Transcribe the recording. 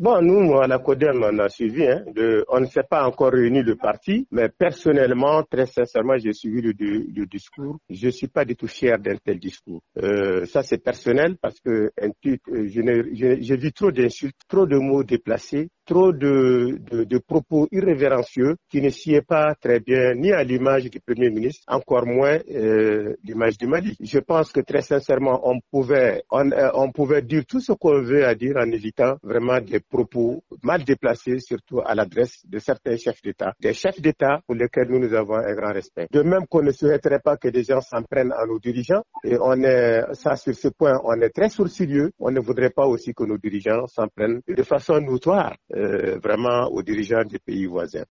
Bon, nous, à la CODEM, on a suivi. Hein, on ne s'est pas encore réuni le parti, mais personnellement, très sincèrement, j'ai suivi le, le, discours. Je ne suis pas du tout fier d'un tel discours. Euh, ça, c'est personnel parce que j'ai vu trop d'insultes, trop de mots déplacés, trop de, de, propos irrévérencieux qui ne sied pas très bien ni à l'image du Premier ministre, encore moins euh, l'image du Mali. Je pense que très sincèrement, on pouvait, on, euh, on pouvait dire tout ce qu'on veut à dire en évitant vraiment des propos mal déplacés, surtout à l'adresse de certains chefs d'État, des chefs d'État pour lesquels nous, nous avons un grand respect. De même qu'on ne souhaiterait pas que des gens s'en prennent à nos dirigeants, et on est, ça sur ce point, on est très sourcilieux, on ne voudrait pas aussi que nos dirigeants s'en prennent de façon notoire euh, vraiment aux dirigeants des pays voisins.